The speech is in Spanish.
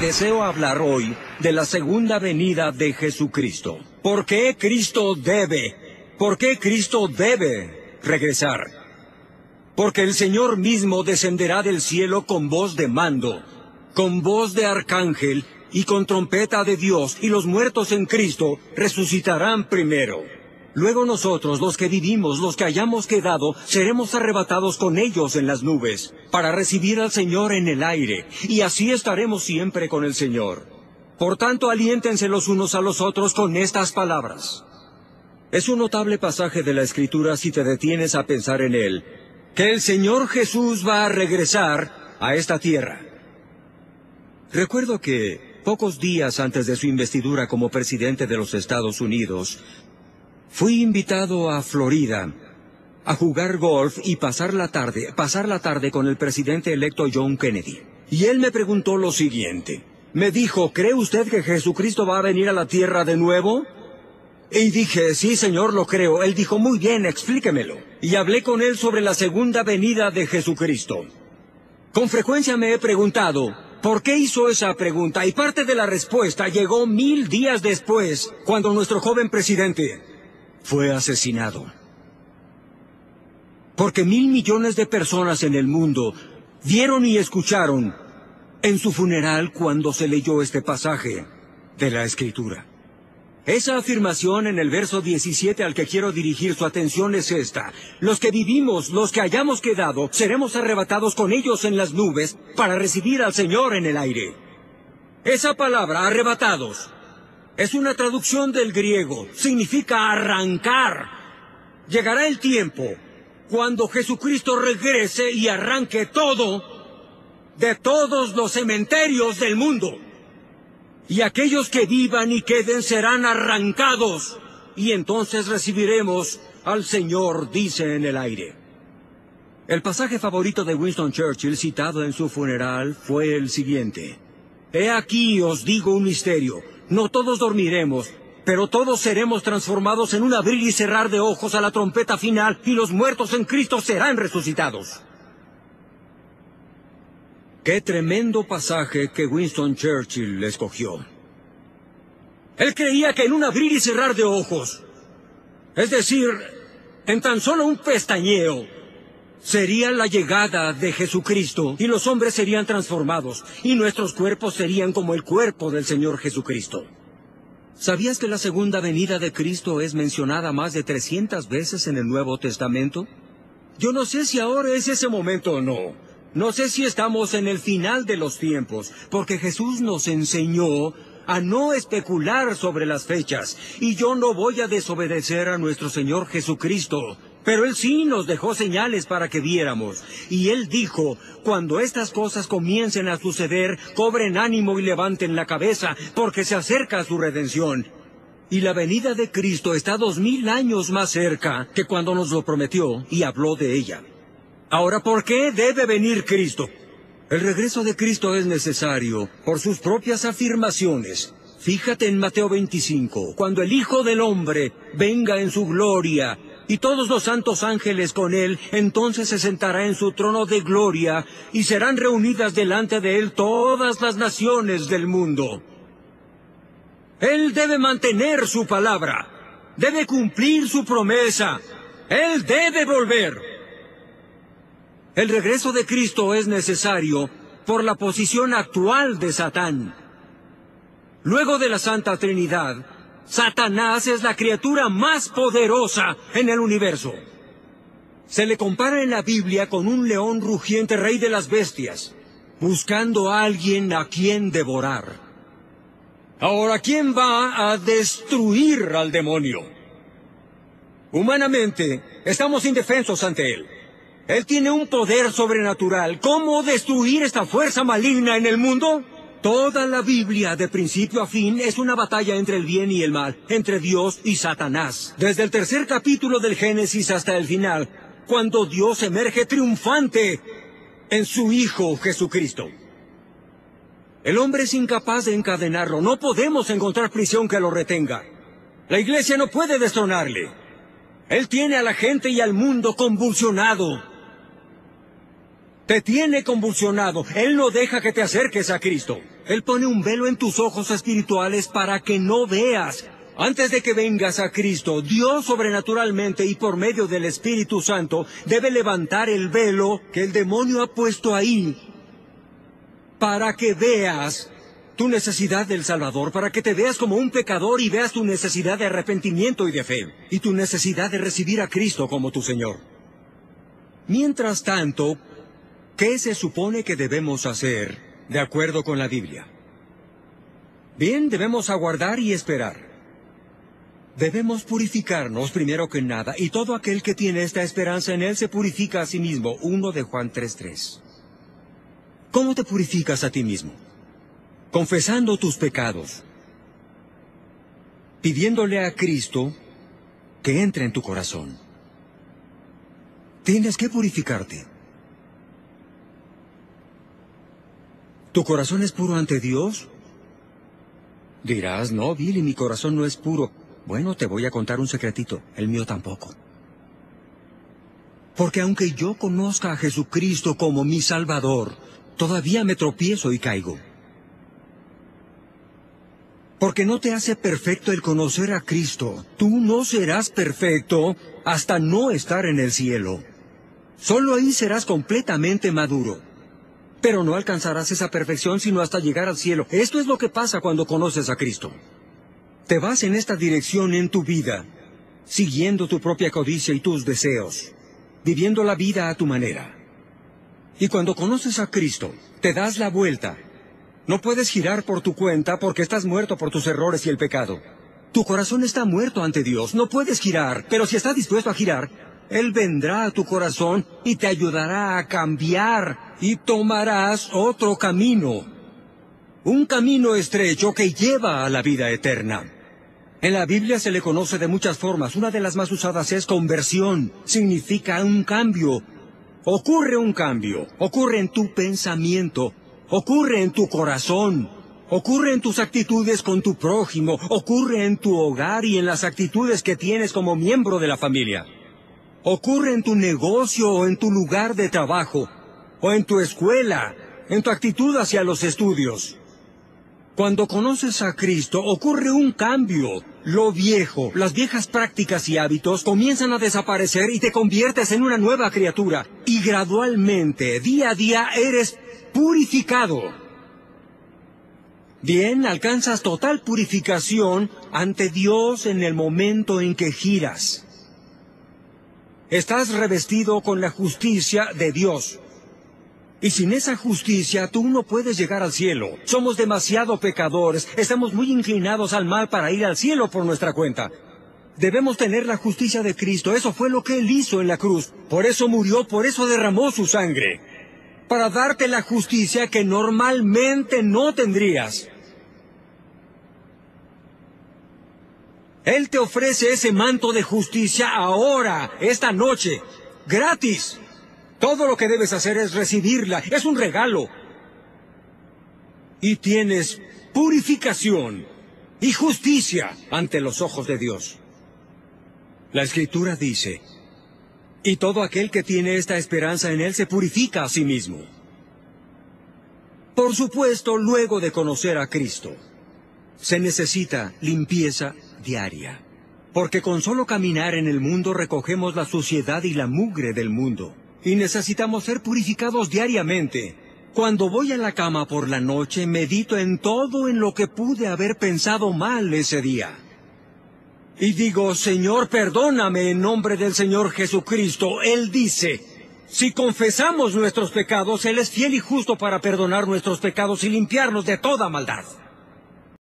deseo hablar hoy de la segunda venida de Jesucristo. ¿Por qué Cristo debe? ¿Por qué Cristo debe regresar? Porque el Señor mismo descenderá del cielo con voz de mando, con voz de arcángel y con trompeta de Dios, y los muertos en Cristo resucitarán primero. Luego nosotros, los que vivimos, los que hayamos quedado, seremos arrebatados con ellos en las nubes, para recibir al Señor en el aire, y así estaremos siempre con el Señor. Por tanto, aliéntense los unos a los otros con estas palabras. Es un notable pasaje de la Escritura si te detienes a pensar en él, que el Señor Jesús va a regresar a esta tierra. Recuerdo que, pocos días antes de su investidura como presidente de los Estados Unidos, Fui invitado a Florida a jugar golf y pasar la tarde, pasar la tarde con el presidente electo John Kennedy. Y él me preguntó lo siguiente. Me dijo, ¿cree usted que Jesucristo va a venir a la tierra de nuevo? Y dije, sí, señor, lo creo. Él dijo, muy bien, explíquemelo. Y hablé con él sobre la segunda venida de Jesucristo. Con frecuencia me he preguntado, ¿por qué hizo esa pregunta? Y parte de la respuesta llegó mil días después, cuando nuestro joven presidente, fue asesinado. Porque mil millones de personas en el mundo vieron y escucharon en su funeral cuando se leyó este pasaje de la Escritura. Esa afirmación en el verso 17 al que quiero dirigir su atención es esta. Los que vivimos, los que hayamos quedado, seremos arrebatados con ellos en las nubes para recibir al Señor en el aire. Esa palabra, arrebatados, es una traducción del griego. Significa arrancar. Llegará el tiempo cuando Jesucristo regrese y arranque todo de todos los cementerios del mundo. Y aquellos que vivan y queden serán arrancados. Y entonces recibiremos al Señor, dice en el aire. El pasaje favorito de Winston Churchill citado en su funeral fue el siguiente. He aquí os digo un misterio. No todos dormiremos, pero todos seremos transformados en un abrir y cerrar de ojos a la trompeta final y los muertos en Cristo serán resucitados. Qué tremendo pasaje que Winston Churchill escogió. Él creía que en un abrir y cerrar de ojos, es decir, en tan solo un pestañeo, sería la llegada de Jesucristo y los hombres serían transformados y nuestros cuerpos serían como el cuerpo del Señor Jesucristo. ¿Sabías que la segunda venida de Cristo es mencionada más de 300 veces en el Nuevo Testamento? Yo no sé si ahora es ese momento o no. No sé si estamos en el final de los tiempos, porque Jesús nos enseñó a no especular sobre las fechas, y yo no voy a desobedecer a nuestro Señor Jesucristo, pero Él sí nos dejó señales para que viéramos. Y Él dijo, cuando estas cosas comiencen a suceder, cobren ánimo y levanten la cabeza, porque se acerca su redención. Y la venida de Cristo está dos mil años más cerca que cuando nos lo prometió y habló de ella. Ahora, ¿por qué debe venir Cristo? El regreso de Cristo es necesario por sus propias afirmaciones. Fíjate en Mateo 25, cuando el Hijo del Hombre venga en su gloria y todos los santos ángeles con él, entonces se sentará en su trono de gloria, y serán reunidas delante de él todas las naciones del mundo. Él debe mantener su palabra, debe cumplir su promesa, él debe volver. El regreso de Cristo es necesario por la posición actual de Satán. Luego de la Santa Trinidad, Satanás es la criatura más poderosa en el universo. Se le compara en la Biblia con un león rugiente rey de las bestias, buscando a alguien a quien devorar. Ahora, ¿quién va a destruir al demonio? Humanamente, estamos indefensos ante él. Él tiene un poder sobrenatural. ¿Cómo destruir esta fuerza maligna en el mundo? Toda la Biblia, de principio a fin, es una batalla entre el bien y el mal, entre Dios y Satanás. Desde el tercer capítulo del Génesis hasta el final, cuando Dios emerge triunfante en su Hijo Jesucristo. El hombre es incapaz de encadenarlo. No podemos encontrar prisión que lo retenga. La iglesia no puede destronarle. Él tiene a la gente y al mundo convulsionado. Te tiene convulsionado. Él no deja que te acerques a Cristo. Él pone un velo en tus ojos espirituales para que no veas. Antes de que vengas a Cristo, Dios sobrenaturalmente y por medio del Espíritu Santo debe levantar el velo que el demonio ha puesto ahí para que veas tu necesidad del Salvador, para que te veas como un pecador y veas tu necesidad de arrepentimiento y de fe, y tu necesidad de recibir a Cristo como tu Señor. Mientras tanto, ¿qué se supone que debemos hacer de acuerdo con la Biblia? Bien, debemos aguardar y esperar. Debemos purificarnos primero que nada, y todo aquel que tiene esta esperanza en Él se purifica a sí mismo. 1 de Juan 3.3. ¿Cómo te purificas a ti mismo? Confesando tus pecados, pidiéndole a Cristo que entre en tu corazón. Tienes que purificarte. ¿Tu corazón es puro ante Dios? Dirás, no, Billy, mi corazón no es puro. Bueno, te voy a contar un secretito, el mío tampoco. Porque aunque yo conozca a Jesucristo como mi Salvador, todavía me tropiezo y caigo. Porque no te hace perfecto el conocer a Cristo. Tú no serás perfecto hasta no estar en el cielo. Solo ahí serás completamente maduro. Pero no alcanzarás esa perfección sino hasta llegar al cielo. Esto es lo que pasa cuando conoces a Cristo. Te vas en esta dirección en tu vida, siguiendo tu propia codicia y tus deseos, viviendo la vida a tu manera. Y cuando conoces a Cristo, te das la vuelta. No puedes girar por tu cuenta porque estás muerto por tus errores y el pecado. Tu corazón está muerto ante Dios, no puedes girar, pero si estás dispuesto a girar, Él vendrá a tu corazón y te ayudará a cambiar y tomarás otro camino. Un camino estrecho que lleva a la vida eterna. En la Biblia se le conoce de muchas formas. Una de las más usadas es conversión. Significa un cambio. Ocurre un cambio. Ocurre en tu pensamiento. Ocurre en tu corazón. Ocurre en tus actitudes con tu prójimo. Ocurre en tu hogar y en las actitudes que tienes como miembro de la familia. Ocurre en tu negocio o en tu lugar de trabajo. O en tu escuela. En tu actitud hacia los estudios. Cuando conoces a Cristo ocurre un cambio. Lo viejo, las viejas prácticas y hábitos comienzan a desaparecer y te conviertes en una nueva criatura. Y gradualmente, día a día, eres purificado. Bien, alcanzas total purificación ante Dios en el momento en que giras. Estás revestido con la justicia de Dios. Y sin esa justicia tú no puedes llegar al cielo. Somos demasiado pecadores, estamos muy inclinados al mal para ir al cielo por nuestra cuenta. Debemos tener la justicia de Cristo, eso fue lo que Él hizo en la cruz. Por eso murió, por eso derramó su sangre. Para darte la justicia que normalmente no tendrías. Él te ofrece ese manto de justicia ahora, esta noche, gratis. Todo lo que debes hacer es recibirla. Es un regalo. Y tienes purificación y justicia ante los ojos de Dios. La escritura dice, y todo aquel que tiene esta esperanza en Él se purifica a sí mismo. Por supuesto, luego de conocer a Cristo, se necesita limpieza diaria, porque con solo caminar en el mundo recogemos la suciedad y la mugre del mundo y necesitamos ser purificados diariamente. Cuando voy a la cama por la noche, medito en todo en lo que pude haber pensado mal ese día. Y digo, Señor, perdóname en nombre del Señor Jesucristo. Él dice, si confesamos nuestros pecados, Él es fiel y justo para perdonar nuestros pecados y limpiarnos de toda maldad.